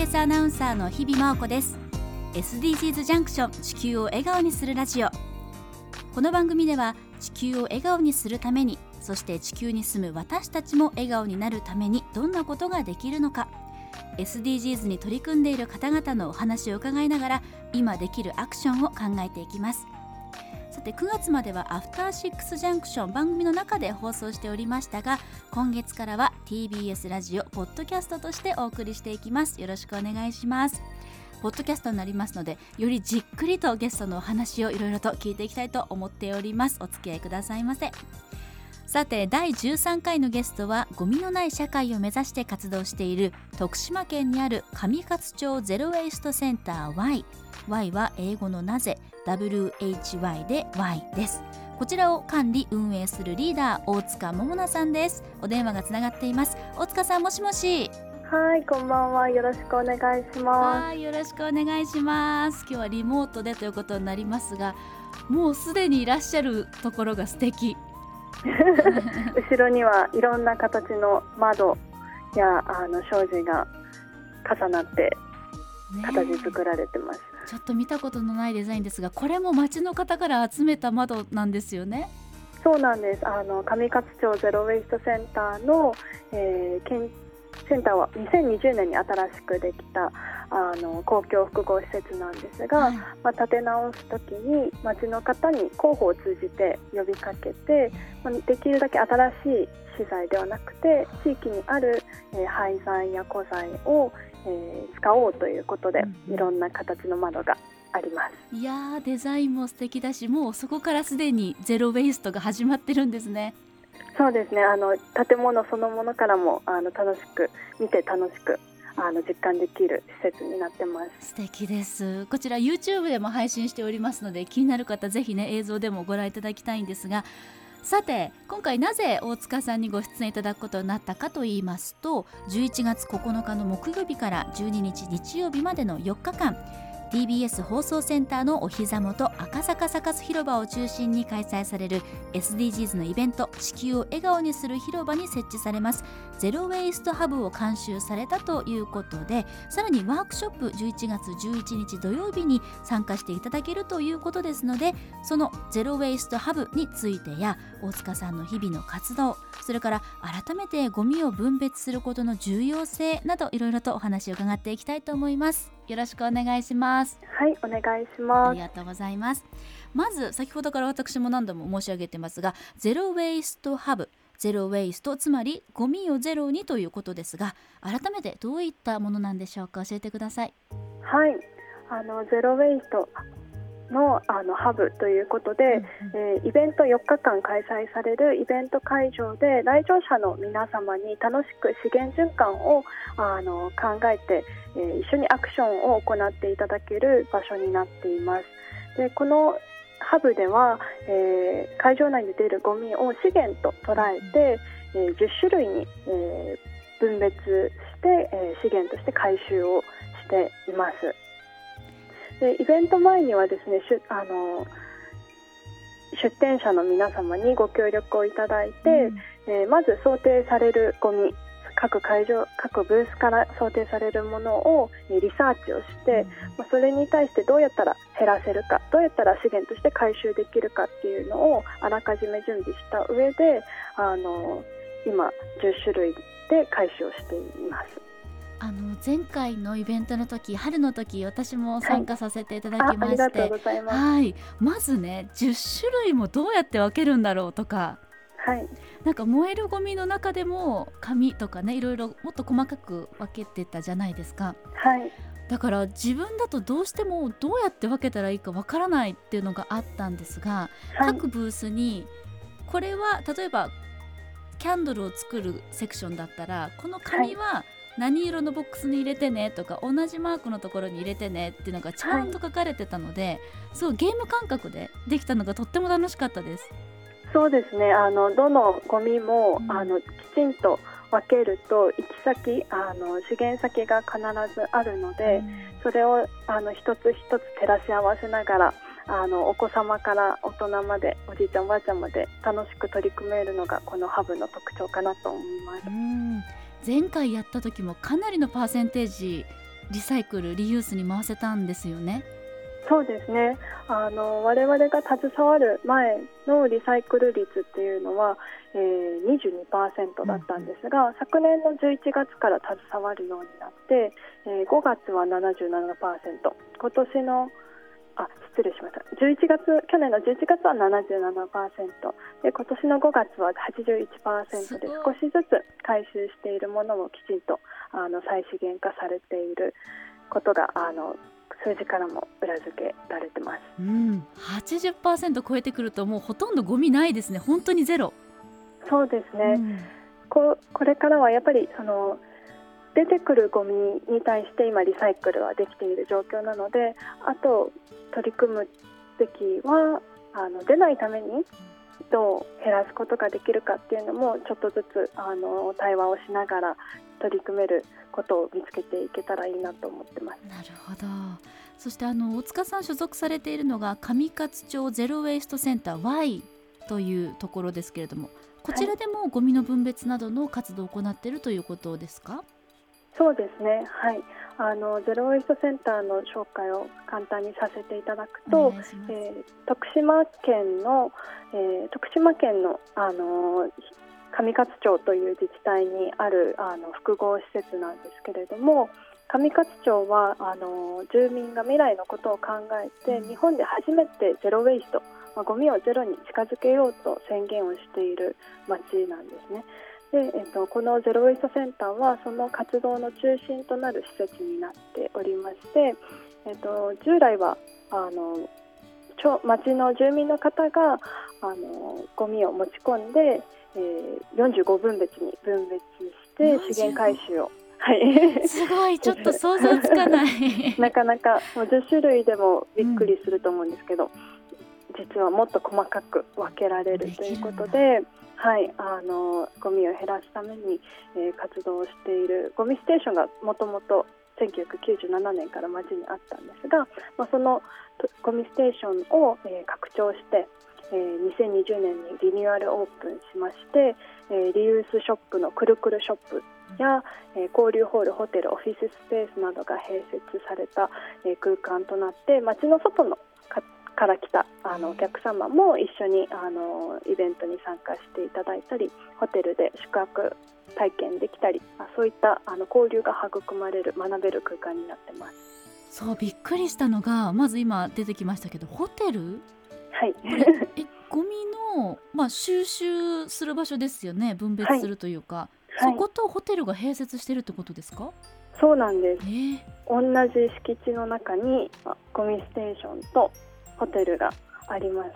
TBS アナウンサーの日々真央子です。SDGs ジャンクション地球を笑顔にするラジオ。この番組では地球を笑顔にするためにそして地球に住む私たちも笑顔になるためにどんなことができるのか。SDGs に取り組んでいる方々のお話を伺いながら今できるアクションを考えていきます。さて9月まではアフターシックスジャンクション番組の中で放送しておりましたが今月からは TBS ラジオポッドキャストとしてお送りしていきます。よろしくお願いします。ポッドキャストになりますのでよりじっくりとゲストのお話をいろいろと聞いていきたいと思っております。お付き合いくださいませ。さて第13回のゲストはゴミのない社会を目指して活動している徳島県にある上勝町ゼロウェイストセンター Y Y は英語のなぜ WHY で Y です。こちらを管理運営するリーダー大塚桃奈さんです。お電話がつながっています。大塚さんもしもし。はいこんばんは。よろしくお願いします。はいよろしくお願いします。今日はリモートでということになりますがもうすでにいらっしゃるところが素敵 後ろにはいろんな形の窓やあの障子が重なって形作られてます、ちょっと見たことのないデザインですがこれも町の方から集めた窓なんですよね。そうなんです。あの上勝町ゼロウェイストセンターの、えー、建センターは2020年に新しくできたあの公共複合施設なんですが、はい、まあ、建て直す時に町の方に広報を通じて呼びかけて、まあ、できるだけ新しい資材ではなくて地域にある、えー、廃材や古材を、えー、使おうということで、いろんな形の窓があります。いやデザインも素敵だしもうそこからすでにゼロ・ウェイストが始まってるんですね。そうですね。あの建物そのものからもあの楽しく見て楽しくあの実感できる施設になってます。素敵です。こちら YouTube でも配信しておりますので気になる方ぜひね映像でもご覧いただきたいんですがさて今回なぜ大塚さんにご出演いただくことになったかと言いますと11月9日の木曜日から12日日曜日までの4日間 TBS 放送センターのお膝元赤坂サカス広場を中心に開催される SDGs のイベント地球を笑顔にする広場に設置されます。ゼロウェイストハブを監修されたということでさらにワークショップ11月11日土曜日に参加していただけるということですのでそのゼロウェイストハブについてや大塚さんの日々の活動それから改めてゴミを分別することの重要性などいろいろとお話を伺っていきたいと思います。よろしくお願いします。はいお願いします。ありがとうございます。まず先ほどから私も何度も申し上げてますがゼロウェイストハブゼロウェイストつまりゴミをゼロにということですが改めてどういったものなんでしょうか？教えてください。はいあのゼロウェイストのあのハブということで、えー、イベント4日間開催されるイベント会場で来場者の皆様に楽しく資源循環をあの考えて、えー、一緒にアクションを行っていただける場所になっています。でこのハブでは、えー、会場内に出るゴミを資源と捉えて、えー、10種類に、えー、分別して、えー、資源として回収をしています。でイベント前にはですねしゅあの出店者の皆様にご協力をいただいて、うん、えー、まず想定されるゴミ各会場各ブースから想定されるものをリサーチをして、ま、うん、それに対してどうやったら減らせるかどうやったら資源として回収できるかっていうのをあらかじめ準備した上であの今10種類で回収をしています。あの前回のイベントの時春の時私も参加させていただきまして、はい、まずね10種類もどうやって分けるんだろうとか、はい、なんか燃えるゴミの中でも紙とかねいろいろもっと細かく分けてたじゃないですか。はい。だから自分だとどうしてもどうやって分けたらいいかわからないっていうのがあったんですが、はい、各ブースにこれは例えばキャンドルを作るセクションだったらこの紙は何色のボックスに入れてねとか同じマークのところに入れてねっていうのがちゃんと書かれてたので、はい、そうゲーム感覚でできたのがとっても楽しかったです。そうですねあのどのゴミも、うん、あのきちんと分けると行き先あの資源先が必ずあるので、うん、それをあの一つ一つ照らし合わせながらあのお子様から大人までおじいちゃんおばあちゃんまで楽しく取り組めるのがこのハブの特徴かなと思います。前回やった時もかなりのパーセンテージリサイクルリユースに回せたんですよね。そうですね。あの我々が携わる前のリサイクル率っていうのは、えー、22%だったんですが、うん、昨年の11月から携わるようになって、えー、5月は77%今年のあ失礼しました11月去年の11月は77%で今年の5月は81%で少しずつ回収しているものもきちんとあの再資源化されていることがあの数字からも裏付けられてます。うん、80%超えてくるともうほとんどゴミないですね。本当にゼロ。そうですね。うん、ここれからはやっぱりその出てくるゴミに対して今リサイクルはできている状況なので、あと取り組むべきはあの出ないためにどう減らすことができるかっていうのもちょっとずつあの対話をしながら取り組めることを見つけていけたらいいなと思ってます。なるほどそしてあの大塚さん所属されているのが上勝町ゼロ・ウェイストセンター Y というところですけれどもこちらでもゴミの分別などの活動を行っているということですか？そうですね。はい。あのゼロ・ウェイストセンターの紹介を簡単にさせていただくと、えー、徳島県の、えー、徳島県のあの上勝町という自治体にあるあの複合施設なんですけれども上勝町はあの住民が未来のことを考えて日本で初めてゼロ・ウェイスト、まあ、ゴミをゼロに近づけようと宣言をしている町なんですね。でえっと、このゼロ・ウェイストセンターはその活動の中心となる施設になっておりまして、えっと、従来はあの町の住民の方があのゴミを持ち込んでえー、45分別に分別して資源回収を。はい、すごい。ちょっと想像つかない。なかなかもう10種類でもびっくりすると思うんですけど、うん、実はもっと細かく分けられるということで。はい、あのゴミを減らすために、えー、活動をしているゴミステーションがもともと1997年から町にあったんですが、まあ、そのゴミステーションを、えー、拡張してえー、2020年にリニューアルオープンしまして、えー、リユースショップのくるくるショップや、えー、交流ホールホテルオフィススペースなどが併設された、えー、空間となって街の外のかから来たあのお客様も一緒にあのイベントに参加していただいたりホテルで宿泊体験できたりそういったあの交流が育まれる学べる空間になってます。そうびっくりしたのがまず今出てきましたけどホテル？はい。えゴミの、まあ、収集する場所ですよね分別するというか、はい、そことホテルが併設してるってことですか？そうなんです、えー、同じ敷地の中にゴミステーションとホテルがあります。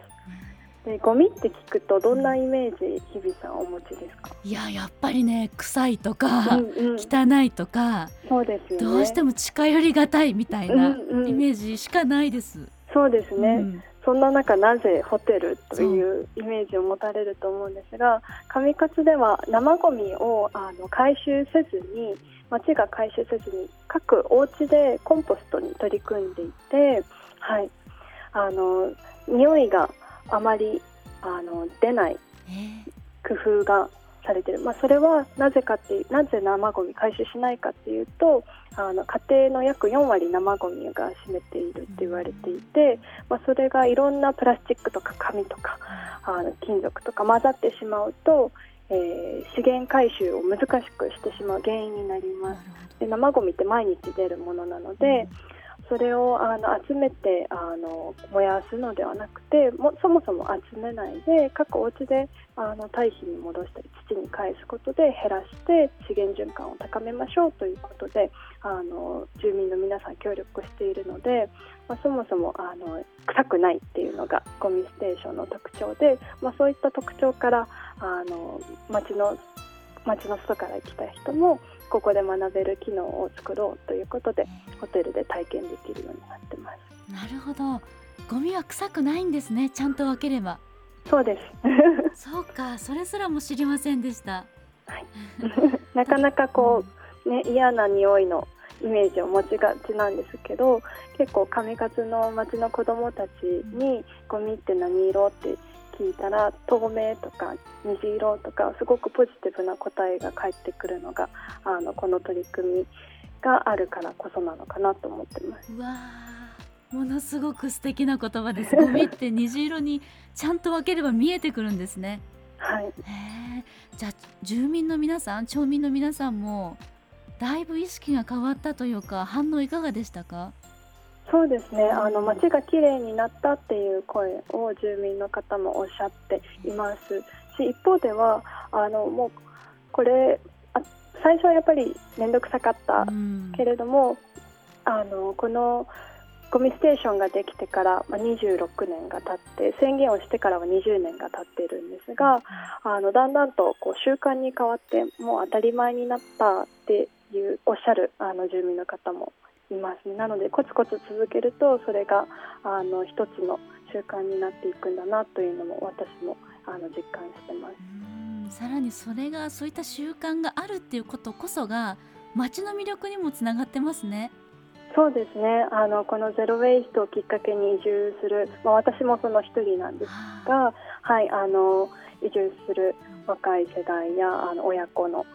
でゴミって聞くとどんなイメージ日比さんお持ちですか？いややっぱりね臭いとか、うんうん、汚いとかそうですよ、ね、どうしても近寄りがたいみたいなイメージしかないです、うんうん、そうですね、うん。そんな中なぜホテルというイメージを持たれると思うんですが上勝では生ごみをあの回収せずに町が回収せずに各お家でコンポストに取り組んでいて、はい、あの匂いがあまりあの出ない工夫がされてる、まあ、それはなぜかってなぜ生ごみ回収しないかっていうとあの家庭の約4割生ごみが占めているって言われていて、まあ、それがいろんなプラスチックとか紙とかあの金属とか混ざってしまうと、えー、資源回収を難しくしてしまう原因になります。で生ごみって毎日出るものなので、それをあの集めてあの燃やすのではなくてもそもそも集めないで各お家であの堆肥に戻したり土に返すことで減らして資源循環を高めましょうということであの住民の皆さん協力しているので、まあ、そもそもあの臭くないっていうのがゴミステーションの特徴で、まあ、そういった特徴からあの町の町の外から来た人もここで学べる機能を作ろうということでホテルで体験できるようになってます。なるほど。ゴミは臭くないんですねちゃんと分ければ。そうです。そうかそれすらも知りませんでした、はい、なかなかこうね嫌な匂いのイメージを持ちがちなんですけど結構上勝の町の子どもたちにゴミって何色って聞いたら透明とか虹色とかすごくポジティブな答えが返ってくるのがあのこの取り組みがあるからこそなのかなと思ってます。うわものすごく素敵な言葉です。ゴミって虹色にちゃんと分ければ見えてくるんですね。はい。じゃあ住民の皆さん、町民の皆さんもだいぶ意識が変わったというか反応いかがでしたか？そうですね。あの街が綺麗になったっていう声を住民の方もおっしゃっていますし、一方ではあのもうこれあ最初はやっぱり面倒くさかったけれども、うん、あのこのゴミステーションができてから、まあ、26年が経って宣言をしてからは20年が経っているんですが、あのだんだんとこう習慣に変わってもう当たり前になったっていうおっしゃるあの住民の方もいますねなのでコツコツ続けるとそれがあの一つの習慣になっていくんだなというのも私もあの実感してます。さらにそれがそういった習慣があるっていうことこそが街の魅力にもつながってますね。そうですねあのこのゼロ・ウェイストをきっかけに移住する、まあ、私もその一人なんですが、はい、あの移住する若い世代やあの親子の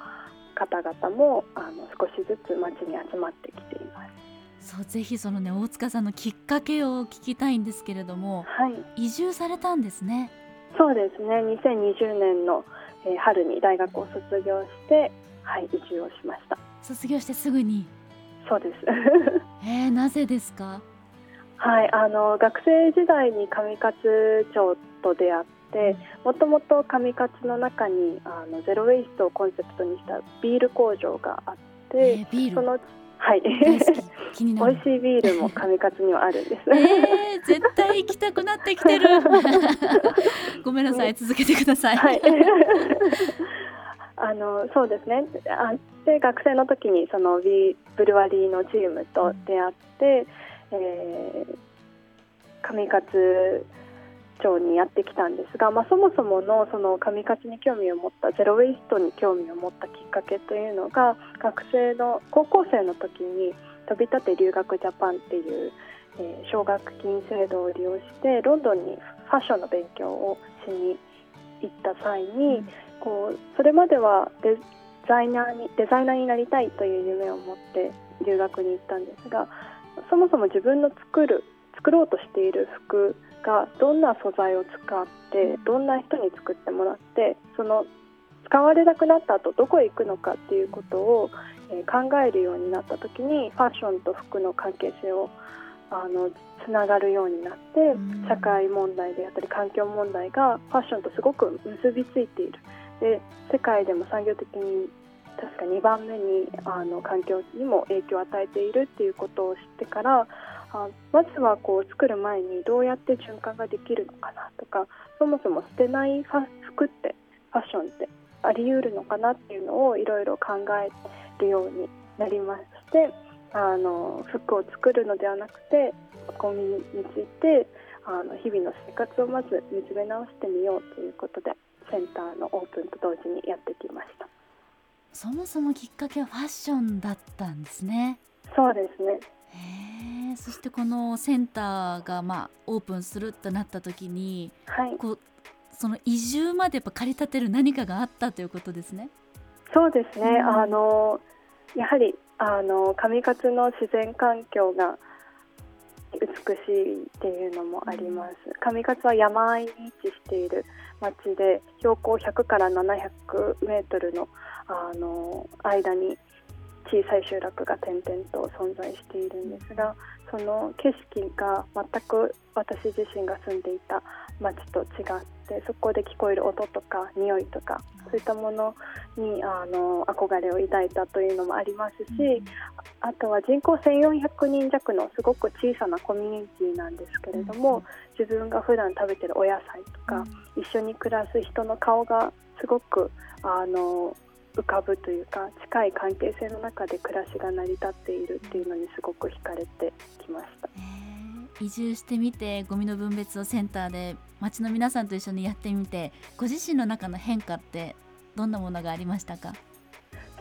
方々もあの少しずつ町に集まってきています。そうぜひそのね大塚さんのきっかけを聞きたいんですけれども、はい、移住されたんですね。そうですね。2020年の、えー、春に大学を卒業して、はい、移住をしました。卒業してすぐに？そうです。えー、なぜですか？はい、あの学生時代に上勝町と出会ってもともと上勝の中にあのゼロ・ウェイストをコンセプトにしたビール工場があって、えー、そのはい美味しいビールも上勝にはあるんです。えー、絶対行きたくなってきてる。ごめんなさい、続けてください。はい。あのそうですね。あで学生の時にそのビブルワリーのチームと出会って、えー、上勝町にやってきたんですが、まあ、そもそものその上勝に興味を持ったゼロ・ウェイストに興味を持ったきっかけというのが学生の高校生の時に飛び立て留学ジャパンっていう、えー、奨学金制度を利用してロンドンにファッションの勉強をしに行った際に、こうそれまではデザイナーにデザイナーになりたいという夢を持って留学に行ったんですがそもそも自分の作る作ろうとしている服がどんな素材を使ってどんな人に作ってもらってその使われなくなった後どこへ行くのかっていうことを、え考えるようになった時にファッションと服の関係性をあのつながるようになって社会問題であったり環境問題がファッションとすごく結びついている。で世界でも産業的に確か2番目にあの環境にも影響を与えているっていうことを知ってからあまずはこう作る前にどうやって循環ができるのかなとかそもそも捨てない服ってファッションってあり得るのかなっていうのをいろいろ考えるようになりましてあの服を作るのではなくてゴミについてあの日々の生活をまず見つめ直してみようということでセンターのオープンと同時にやってきました。そもそもきっかけはファッションだったんですね。そうですねへそしてこのセンターがまあオープンするとなった時に、はい、こうその移住までやっぱ駆り立てる何かがあったということですね。そうですね、うん、あのやはりあの上勝の自然環境が美しいっていうのもあります。上勝は山あいに位置している町で標高100から700メートルのあの間に小さい集落が点々と存在しているんですがその景色が全く私自身が住んでいた町と違ってそこで聞こえる音とか匂いとかそういったものにあの憧れを抱いたというのもありますし、あとは人口1400人弱のすごく小さなコミュニティなんですけれども、自分が普段食べてるお野菜とか、一緒に暮らす人の顔がすごくあの浮かぶというか近い関係性の中で暮らしが成り立っているっていうのにすごく惹かれてきました。移住してみてゴミの分別をセンターで町の皆さんと一緒にやってみてご自身の中の変化ってどんなものがありましたか？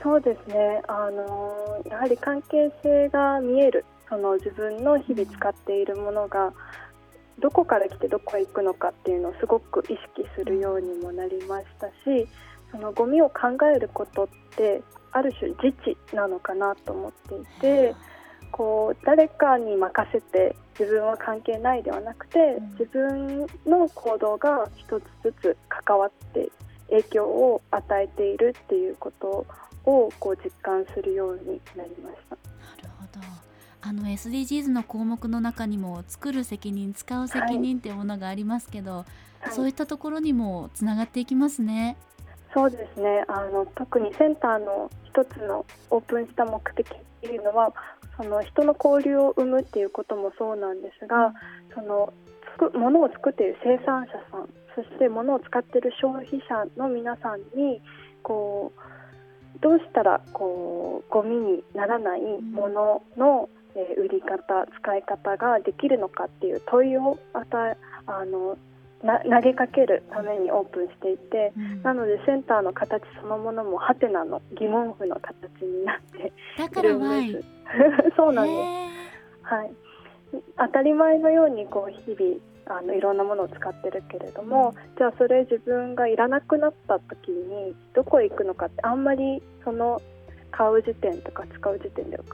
そうですね。あのやはり関係性が見えるその自分の日々使っているものがどこから来てどこへ行くのかっていうのをすごく意識するようにもなりましたしそのゴミを考えることってある種自治なのかなと思っていてこう誰かに任せて自分は関係ないではなくて自分の行動が一つずつ関わって影響を与えているっていうことをこう実感するようになりました。なるほど。あの SDGs の項目の中にも作る責任使う責任っていうものがありますけど、はい、そういったところにもつながっていきますね。そうですね。あの特にセンターの一つのオープンした目的っていうのはその人の交流を生むっていうこともそうなんですがそのつく物を作っている生産者さんそして物を使っている消費者の皆さんにこうどうしたらこうゴミにならないものの、えー、売り方使い方ができるのかっていう問いを与えあのな投げかけるためにオープンしていて、うん、なのでセンターの形そのものもハテナの疑問符の形になっているんです。そうなんです。はい。当たり前のようにこう日々あのいろんなものを使ってるけれども、じゃあそれ自分がいらなくなった時にどこへ行くのかってあんまりその買う時点とか使う時点で考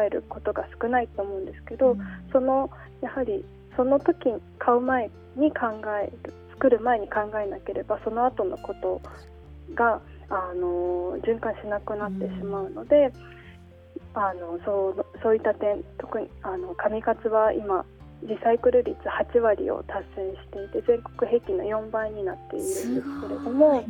えることが少ないと思うんですけど、うん、そのやはりその時買う前に考える作る前に考えなければその後のことがあの循環しなくなってしまうので、うん、あのそうそういった点特にあの上勝は今リサイクル率8割を達成していて全国平均の4倍になっているんですけれども、はい、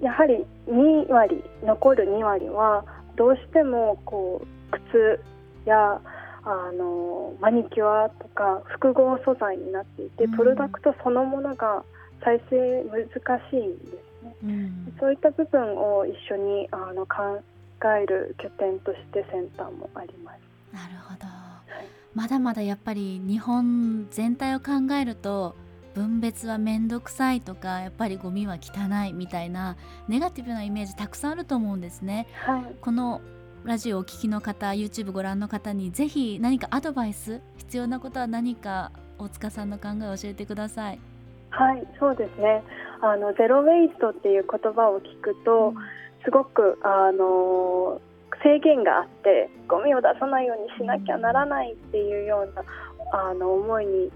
やはり2割残る2割はどうしてもこう靴やあのマニキュアとか複合素材になっていて、プロダクトそのものが再生難しいんですね、うん、そういった部分を一緒にあの考える拠点としてセンターもあります。なるほど、はい、まだまだやっぱり日本全体を考えると分別は面倒くさいとかやっぱりゴミは汚いみたいなネガティブなイメージたくさんあると思うんですね。はい、このラジオをお聞きの方 YouTube ご覧の方にぜひ何かアドバイス必要なことは何か大塚さんの考えを教えてください。はいそうですねあのゼロウェイストっていう言葉を聞くと、うん、すごくあの制限があってゴミを出さないようにしなきゃならないっていうようなあの思いに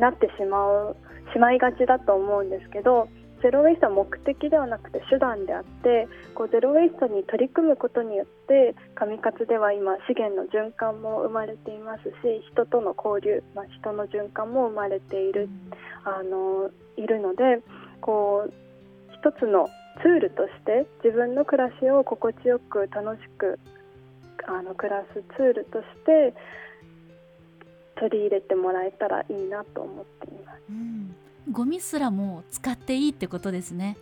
なってしまうしまいがちだと思うんですけどゼロ・ウェイストは目的ではなくて手段であってこうゼロ・ウェイストに取り組むことによって上勝では今資源の循環も生まれていますし人との交流、まあ、人の循環も生まれているあのいるのでこう一つのツールとして自分の暮らしを心地よく楽しくあの暮らすツールとして取り入れてもらえたらいいなと思っています。うんゴミすらも使っていいってことですね。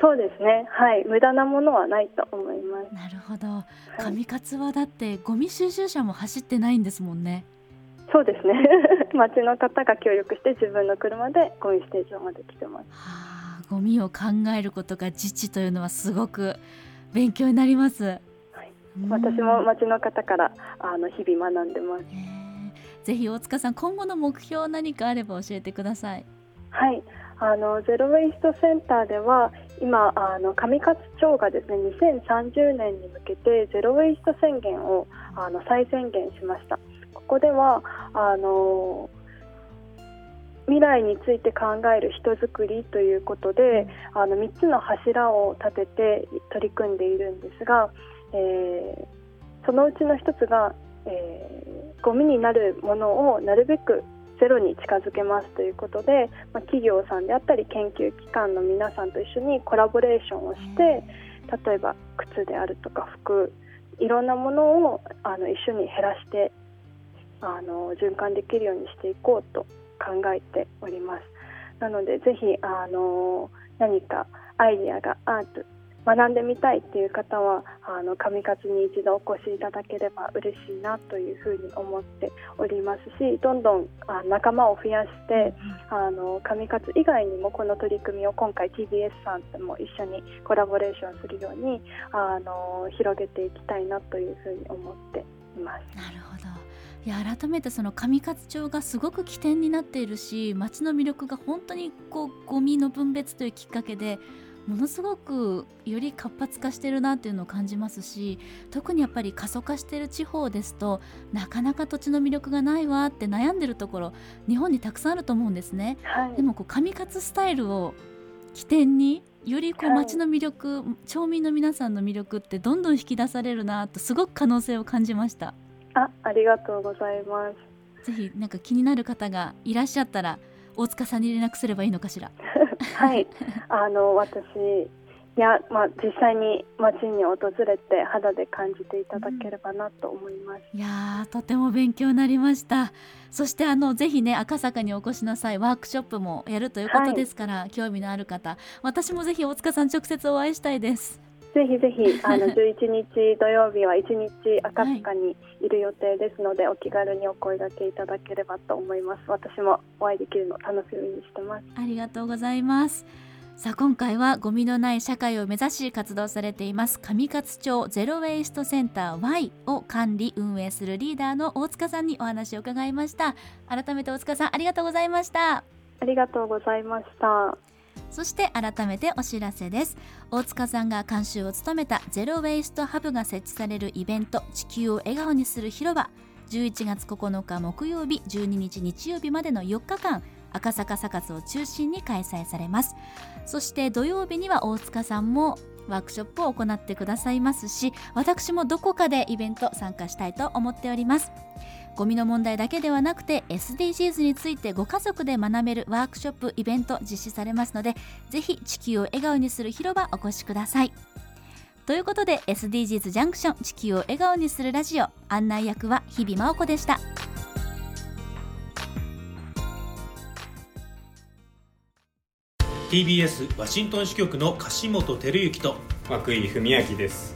そうですね。はい、無駄なものはないと思います。なるほど。上勝はだってゴミ収集車も走ってないんですもんね。そうですね。町の方が協力して自分の車でゴミステーションまで来てます。はあ、ゴミを考えることが自治というのはすごく勉強になります。はい、私も町の方からあの日々学んでます。ぜひ大塚さん今後の目標何かあれば教えてください。はい。あのゼロ・ウェイストセンターでは今あの上勝町がですね2030年に向けてゼロ・ウェイスト宣言をあの再宣言しました。ここではあの未来について考える人づくりということであの3つの柱を立てて取り組んでいるんですが、えー、そのうちの1つが、えー、ゴミになるものをなるべくゼロに近づけますということで、まあ、企業さんであったり研究機関の皆さんと一緒にコラボレーションをして例えば靴であるとか服いろんなものをあの一緒に減らしてあの循環できるようにしていこうと考えております。なのでぜひあの何かアイディアがあ学んでみたいっていう方はあの上勝に一度お越しいただければ嬉しいなというふうに思っておりますしどんどんあ仲間を増やしてあの上勝以外にもこの取り組みを今回 TBS さんとも一緒にコラボレーションするようにあの広げていきたいなというふうに思っています。なるほどいや改めてその上勝町がすごく起点になっているし町の魅力が本当にこうゴミの分別というきっかけでものすごくより活発化してるなっていうのを感じますし特にやっぱり過疎化してる地方ですとなかなか土地の魅力がないわって悩んでるところ日本にたくさんあると思うんですね、はい、でもこう上勝スタイルを起点によりこう街の魅力、はい、町民の皆さんの魅力ってどんどん引き出されるなとすごく可能性を感じました。あありがとうございます。ぜひなんか気になる方がいらっしゃったら大塚さんに連絡すればいいのかしら？はい。あの私いや、まあ、実際に街に訪れて肌で感じていただければなと思います、うん、いやとても勉強になりました。そしてあのぜひね赤坂にお越しなさいワークショップもやるということですから、はい、興味のある方私もぜひ大塚さん直接お会いしたいですぜひぜひあの 11日土曜日は1日赤坂にいる予定ですので、はい、お気軽にお声掛けいただければと思います。私もお会いできるの楽しみにしてます。ありがとうございます。さあ今回はゴミのない社会を目指し活動されています上勝町ゼロ・ウェイストセンター Y を管理運営するリーダーの大塚さんにお話を伺いました。改めて大塚さんありがとうございました。ありがとうございましたそして改めてお知らせです。大塚さんが監修を務めたゼロ・ウェイストハブが設置されるイベント地球を笑顔にする広場11月9日木曜日12日日曜日までの4日間赤坂サカスを中心に開催されます。そして土曜日には大塚さんもワークショップを行ってくださいますし私もどこかでイベント参加したいと思っております。ゴミの問題だけではなくて SDGs についてご家族で学べるワークショップイベント実施されますのでぜひ地球を笑顔にする広場お越しください。ということで SDGs ジャンクション地球を笑顔にするラジオ案内役は日々真央子でした。TBS ワシントン支局の樫本照之と涌井文明です